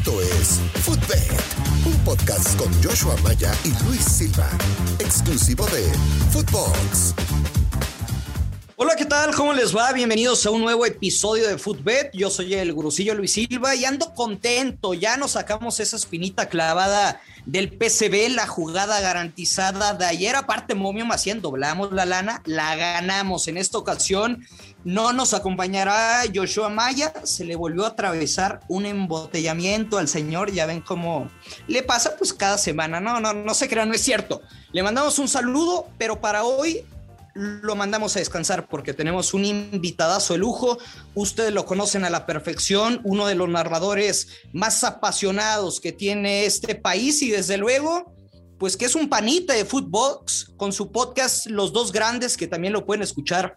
Esto es Footbed, un podcast con Joshua Maya y Luis Silva, exclusivo de Footbox. Hola, ¿qué tal? ¿Cómo les va? Bienvenidos a un nuevo episodio de Footbet. Yo soy el gurusillo Luis Silva y ando contento. Ya nos sacamos esa espinita clavada del PCB, la jugada garantizada de ayer. Aparte, Momio Macien, doblamos la lana, la ganamos. En esta ocasión no nos acompañará Joshua Maya. Se le volvió a atravesar un embotellamiento al señor. Ya ven cómo le pasa pues cada semana. No, no, no se crean, no es cierto. Le mandamos un saludo, pero para hoy lo mandamos a descansar porque tenemos un invitadazo de lujo. Ustedes lo conocen a la perfección, uno de los narradores más apasionados que tiene este país y desde luego, pues que es un panita de Footbox con su podcast Los Dos Grandes, que también lo pueden escuchar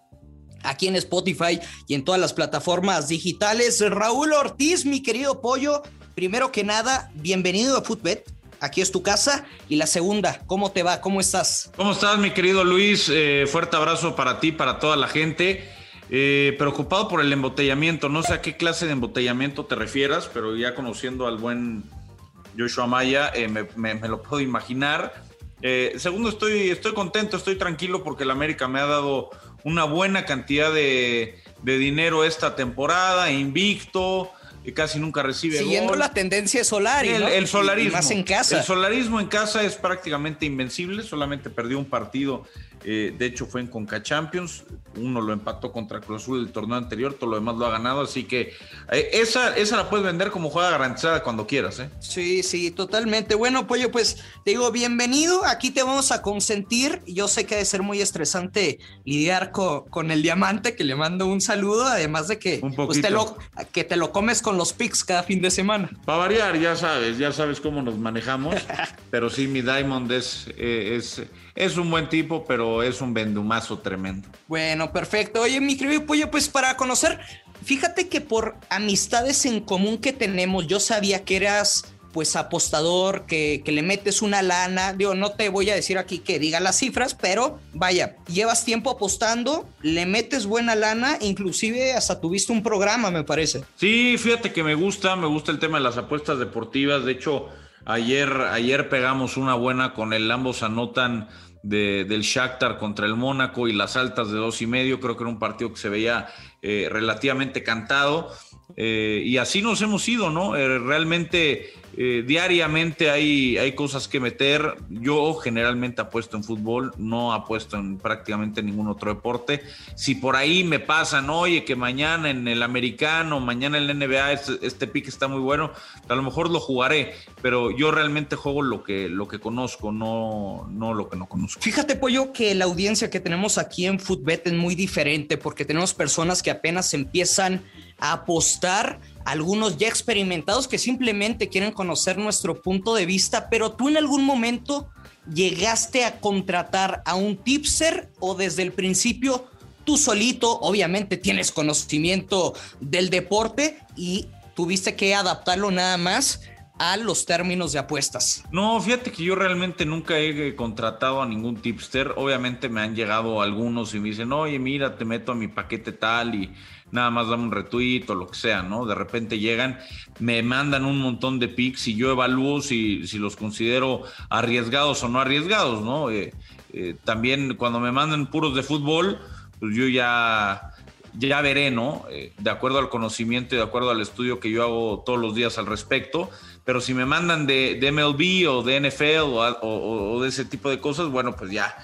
aquí en Spotify y en todas las plataformas digitales. Raúl Ortiz, mi querido pollo, primero que nada, bienvenido a Footbet aquí es tu casa. Y la segunda, ¿cómo te va? ¿Cómo estás? ¿Cómo estás, mi querido Luis? Eh, fuerte abrazo para ti, para toda la gente. Eh, preocupado por el embotellamiento. No sé a qué clase de embotellamiento te refieras, pero ya conociendo al buen Joshua Maya, eh, me, lo puedo imaginar. segundo, estoy, estoy contento, estoy tranquilo porque el América me ha dado una buena cantidad de, de dinero esta temporada, invicto casi nunca recibe Siguiendo la tendencia solar. El, el solarismo. más en casa. El solarismo en casa es prácticamente invencible, solamente perdió un partido eh, de hecho, fue en Conca Champions. Uno lo empató contra Cruz Azul el torneo anterior, todo lo demás lo ha ganado. Así que eh, esa, esa la puedes vender como juega garantizada cuando quieras. ¿eh? Sí, sí, totalmente. Bueno, Pollo, pues te digo, bienvenido. Aquí te vamos a consentir. Yo sé que debe ser muy estresante lidiar con, el diamante, que le mando un saludo. Además de que, pues, te lo, que te lo comes con los pics cada fin de semana. Para variar, ya sabes, ya sabes cómo nos manejamos. pero sí, mi Diamond es, es, es un buen tipo, pero es un vendumazo tremendo. Bueno, perfecto. Oye, mi querido pollo, pues para conocer, fíjate que por amistades en común que tenemos, yo sabía que eras pues apostador, que, que, le metes una lana. Digo, no te voy a decir aquí que diga las cifras, pero vaya, llevas tiempo apostando, le metes buena lana, inclusive hasta tuviste un programa, me parece. Sí, fíjate que me gusta, me gusta el tema de las apuestas deportivas. De hecho, ayer, ayer pegamos una buena con el ambos anotan del Shakhtar contra el Mónaco y las altas de dos y medio. Creo que era un partido que se veía eh, relativamente cantado. Eh, y así nos hemos ido, ¿no? Eh, realmente eh, diariamente hay, hay cosas que meter. Yo generalmente apuesto en fútbol, no apuesto en prácticamente ningún otro deporte. Si por ahí me pasan, oye, que mañana en el americano, mañana en la NBA este, este pick está muy bueno, a lo mejor lo jugaré, pero yo realmente juego lo que, lo que conozco, no, no lo que no conozco. Fíjate, Pollo, que la audiencia que tenemos aquí en Footbet es muy diferente porque tenemos personas que apenas empiezan a apostar algunos ya experimentados que simplemente quieren conocer nuestro punto de vista, pero tú en algún momento llegaste a contratar a un tipster o desde el principio tú solito, obviamente tienes conocimiento del deporte y tuviste que adaptarlo nada más a los términos de apuestas. No, fíjate que yo realmente nunca he contratado a ningún tipster. Obviamente me han llegado algunos y me dicen, oye, mira, te meto a mi paquete tal y nada más dame un retweet o lo que sea, ¿no? De repente llegan, me mandan un montón de pics y yo evalúo si, si los considero arriesgados o no arriesgados, ¿no? Eh, eh, también cuando me mandan puros de fútbol, pues yo ya, ya veré, ¿no? Eh, de acuerdo al conocimiento y de acuerdo al estudio que yo hago todos los días al respecto. Pero si me mandan de, MLB o de NFL o, de ese tipo de cosas, bueno, pues ya,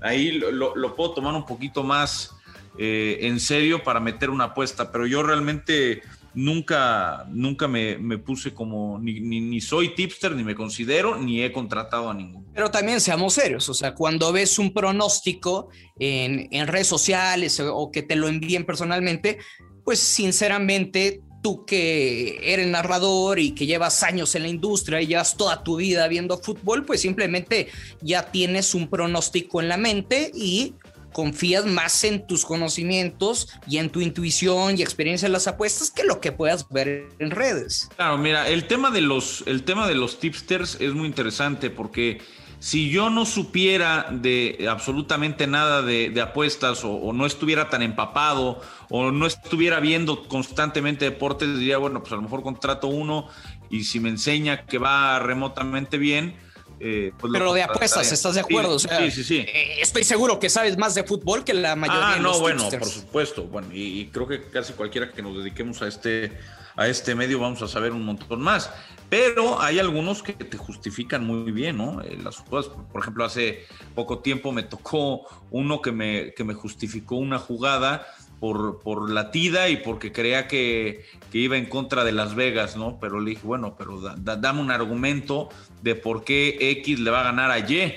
ahí lo puedo tomar un poquito más eh, en serio para meter una apuesta, pero yo realmente nunca, nunca me, puse como, ni, ni, soy tipster, ni me considero, ni he contratado a ninguno. Pero también seamos serios, o sea, cuando ves un pronóstico en, en redes sociales o que te lo envíen personalmente, pues sinceramente tú que eres narrador y que llevas años en la industria y llevas toda tu vida viendo fútbol, pues simplemente ya tienes un pronóstico en la mente y confías más en tus conocimientos y en tu intuición y experiencia en las apuestas que lo que puedas ver en redes. Claro, mira, el tema de los, el tema de los tipsters es muy interesante porque si yo no supiera de absolutamente nada de, apuestas o, no estuviera tan empapado o no estuviera viendo constantemente deportes, diría, bueno, pues a lo mejor contrato uno y si me enseña que va remotamente bien, eh, pues Pero lo de apuestas, ¿estás de acuerdo? Sí, sí, sí, eh, estoy seguro que sabes más de fútbol que la mayoría ah, no, bueno, por supuesto. Bueno, y, creo que casi cualquiera que nos dediquemos a este, a este medio vamos a saber un montón más. Pero hay algunos que te justifican muy bien, ¿no? Eh, las jugadas, por ejemplo, hace poco tiempo me tocó uno que me, que me justificó una jugada por, por la tida y porque creía que, iba en contra de Las Vegas, ¿no? Pero le dije, bueno, pero dame un argumento de por qué X le va a ganar a Y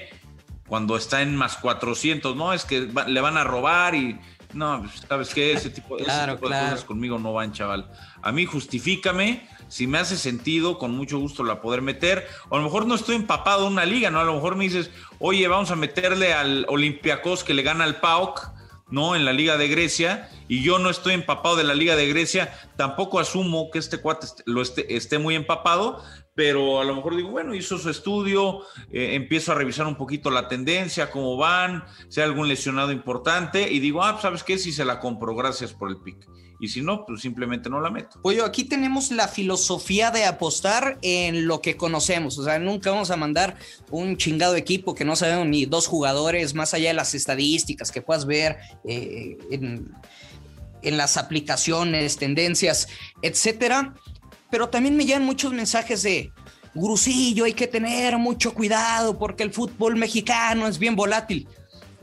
cuando está en más 400, ¿no? Es que le van a robar y... No, pues, ¿sabes qué? Ese tipo, de cosas conmigo no van, chaval. A mí justifícame, si me hace sentido, con mucho gusto la poder meter. O a lo mejor no estoy empapado en una liga, ¿no? A lo mejor me dices, oye, vamos a meterle al Olympiacos que le gana al PAOK ¿no? En la Liga de Grecia, y yo no estoy empapado de la Liga de Grecia, tampoco asumo que este cuate lo esté, esté muy empapado, pero a lo mejor digo, bueno, hizo su estudio, eh, empiezo a revisar un poquito la tendencia, cómo van, si hay algún lesionado importante, y digo, ah, pues, ¿sabes qué? Si se la compro, gracias por el pick y si no, pues simplemente no la meto. Pues aquí tenemos la filosofía de apostar en lo que conocemos, o sea, nunca vamos a mandar un chingado equipo que no sabemos ni dos jugadores, más allá de las estadísticas que puedas ver eh, en las aplicaciones, tendencias, etcétera. Pero también me llegan muchos mensajes de, Gurusillo, hay que tener mucho cuidado porque el fútbol mexicano es bien volátil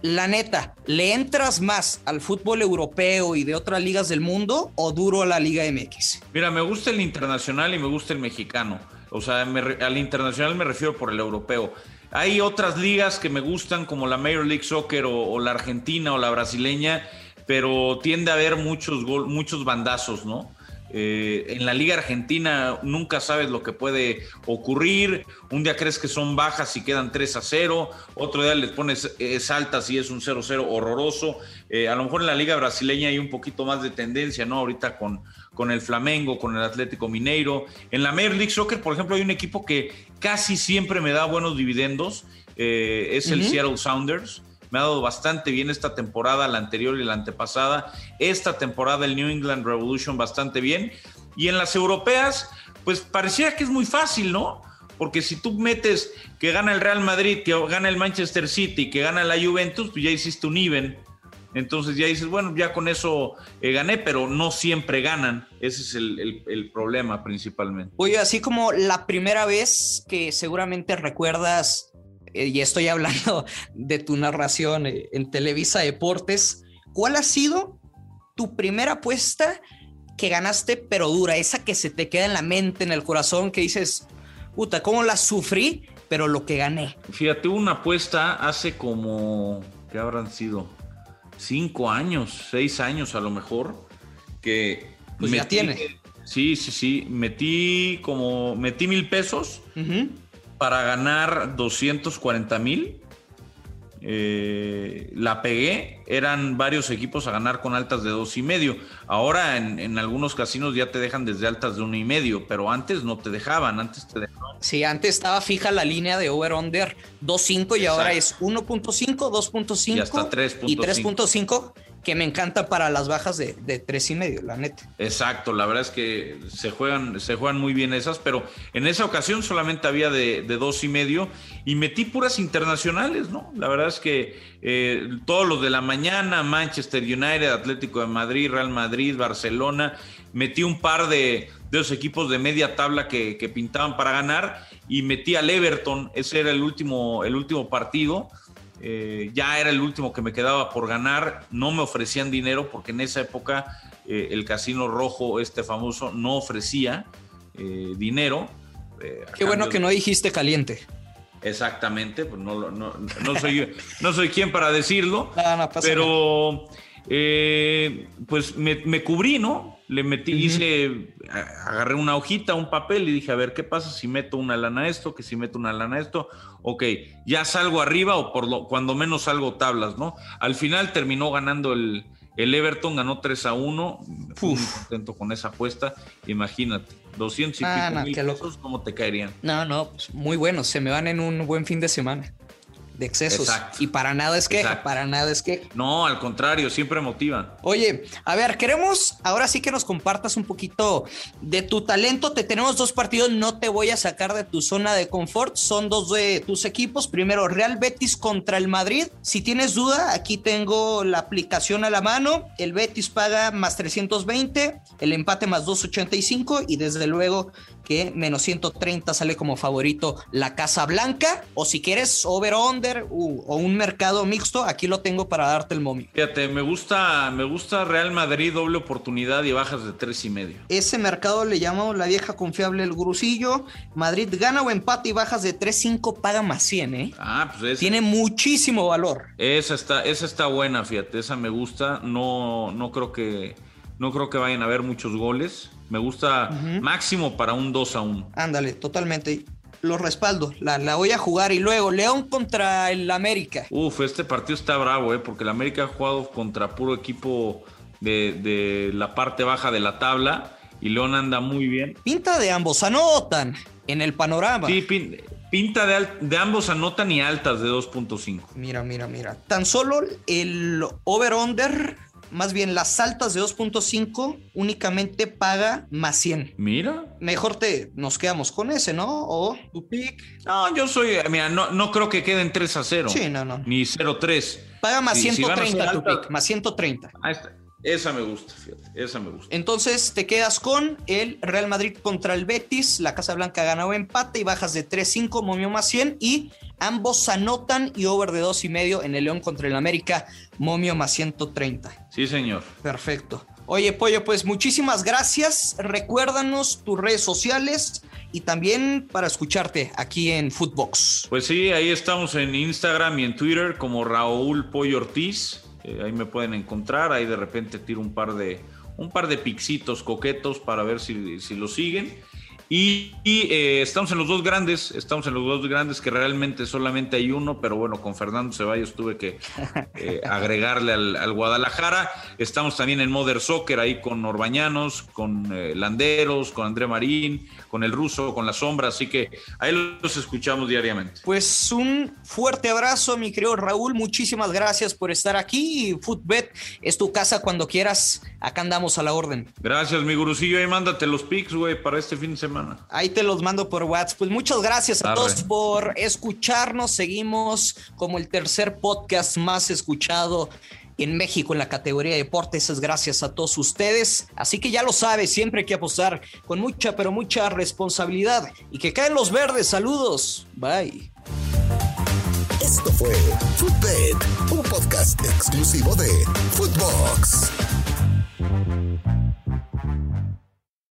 la neta, ¿le entras más al fútbol europeo y de otras ligas del mundo o duro a la Liga MX? Mira, me gusta el internacional y me gusta el mexicano. O sea, al internacional me refiero por el europeo. Hay otras ligas que me gustan como la Major League Soccer o, la argentina o la brasileña, pero tiende a haber muchos, muchos bandazos, ¿no? Eh, en la Liga Argentina nunca sabes lo que puede ocurrir. Un día crees que son bajas y quedan 3 a 0. Otro día les pones es altas y es un 0-0 horroroso. Eh, a lo mejor en la Liga Brasileña hay un poquito más de tendencia, ¿no? Ahorita con, con el Flamengo, con el Atlético Mineiro. En la Major League Soccer, por ejemplo, hay un equipo que casi siempre me da buenos dividendos. Eh, es el Seattle Sounders me ha dado bastante bien esta temporada, la anterior y la antepasada. Esta temporada el New England Revolution bastante bien. Y en las europeas, pues parecía que es muy fácil, ¿no? Porque si tú metes que gana el Real Madrid, que gana el Manchester City, que gana la Juventus, pues ya hiciste un even. Entonces ya dices, bueno, ya con eso eh, gané, pero no siempre ganan. Ese es el, el, problema principalmente. Oye, así como la primera vez que seguramente recuerdas y estoy hablando de tu narración eh, en Televisa Deportes, ¿cuál ha sido tu primera apuesta que ganaste pero dura? Esa que se te queda en la mente, en el corazón, que dices, puta, ¿cómo la sufrí? Pero lo que gané. Fíjate, una apuesta hace como, ¿qué habrán sido? Cinco años, seis años a lo mejor, que... Pues ya tiene. Sí, sí, sí, metí como, metí mil pesos para ganar 240 mil. Eh, la pegué, eran varios equipos a ganar con altas de dos y medio. Ahora en, algunos casinos ya te dejan desde altas de uno y medio, pero antes no te dejaban, antes te dejaban. Sí, antes estaba fija la línea de over-under 2.5 y ahora es 1.5, 2.5 y hasta 3.5 que me encanta para las bajas de, tres y medio, la neta. Exacto, la verdad es que se juegan, se juegan muy bien esas, pero en esa ocasión solamente había de, dos y medio y metí puras internacionales, ¿no? La verdad es que eh, todos los de la mañana, Manchester United, Atlético de Madrid, Real Madrid, Barcelona, metí un par de, de esos equipos de media tabla que, que pintaban para ganar y metí al Everton, ese era el último, el último partido eh, ya era el último que me quedaba por ganar, no me ofrecían dinero porque en esa época eh, el casino rojo, este famoso, no ofrecía eh, dinero. Qué bueno que no dijiste caliente. Exactamente, pues no, no, soy, no soy quien para decirlo, pero pues me, me, cubrí, ¿no? Le metí, hice, agarré una hojita, un papel y dije, a ver, ¿qué pasa si meto una lana a esto? Que si meto una lana a esto, ok, ya salgo arriba o por lo, cuando menos salgo tablas, ¿no? Al final terminó ganando el, el Everton, ganó 3 a 1, muy contento con esa apuesta, imagínate, 200 y pico mil pesos, ¿cómo te caerían? No, no, pues muy bueno, se me van en un buen fin de semana. De excesos. Y para nada es que, para nada es que. No, al contrario, siempre motivan. Oye, a ver, queremos ahora sí que nos compartas un poquito de tu talento. Te tenemos dos partidos, no te voy a sacar de tu zona de confort. Son dos de tus equipos. Primero, Real Betis contra el Madrid. Si tienes duda, aquí tengo la aplicación a la mano. El Betis paga más 320, el empate más 285 y desde luego que menos 130 sale como favorito la Casa Blanca. O si quieres over-under o un mercado mixto, aquí lo tengo para darte el momio. Fíjate, me gusta, me gusta Real Madrid, doble oportunidad y bajas de tres y medio. Ese mercado le llamo la vieja confiable el grusillo. Madrid gana o empate y bajas de 3-5 paga más 100, ¿eh? Ah, pues Tiene muchísimo valor. Esa está, esa está buena, fíjate, esa me gusta. No, no creo que no creo que vayan a haber muchos goles. Me gusta máximo para un 2 a 1. Ándale, totalmente. Lo respaldo, la, voy a jugar. Y luego, León contra el América. Uf, este partido está bravo, ¿eh? porque el América ha jugado contra puro equipo de, la parte baja de la tabla y León anda muy bien. Pinta de ambos, anotan en el panorama. Sí, pinta de, de ambos anotan y altas de 2.5. Mira, mira, mira. Tan solo el over-under más bien las altas de 2.5 únicamente paga más 100. Mira. Mejor te nos quedamos con ese, ¿no? O tu pick. No, yo soy, mira, no, no creo que queden 3 a 0. Sí, no, no. Ni 0-3. Paga más 130 tu pick, más 130. Ahí está. Esa me gusta, fíjate, esa me gusta. Entonces te quedas con el Real Madrid contra el Betis, la Casa Blanca ganó empate y bajas de 3-5, momio más 100 y ambos anotan y over de dos y medio en el León contra el América, momio más 130. Sí, señor. Perfecto. Oye, Pollo, pues muchísimas gracias. Recuérdanos tus redes sociales y también para escucharte aquí en Footbox. Pues sí, ahí estamos en Instagram y en Twitter como Raúl Pollo Ortiz. Eh, ahí me pueden encontrar, ahí de repente tiro un par de, un par de pixitos coquetos para ver si, si lo siguen. Y, eh, estamos en los dos grandes, estamos en los dos grandes que realmente solamente hay uno, pero bueno, con Fernando Ceballos tuve que eh, agregarle al, Guadalajara. Estamos también en Modern Soccer ahí con Orbañanos, con Landeros, con André Marín, con el ruso, con la sombra, así que ahí los escuchamos diariamente. Pues un fuerte abrazo, mi querido Raúl, muchísimas gracias por estar aquí. Footbet es tu casa cuando quieras, acá andamos a la orden. Gracias, mi gurusillo, ahí mándate los pics, güey, para este fin de semana. Ahí te los mando por WhatsApp. Pues muchas gracias a todos por escucharnos, seguimos como el tercer podcast más escuchado en México en la categoría de deportes es gracias a todos ustedes. Así que ya lo sabes, siempre hay que apostar con mucha, pero mucha responsabilidad. Y que caen los verdes. Saludos. Bye. Esto fue Footbed, un podcast exclusivo de Footbox.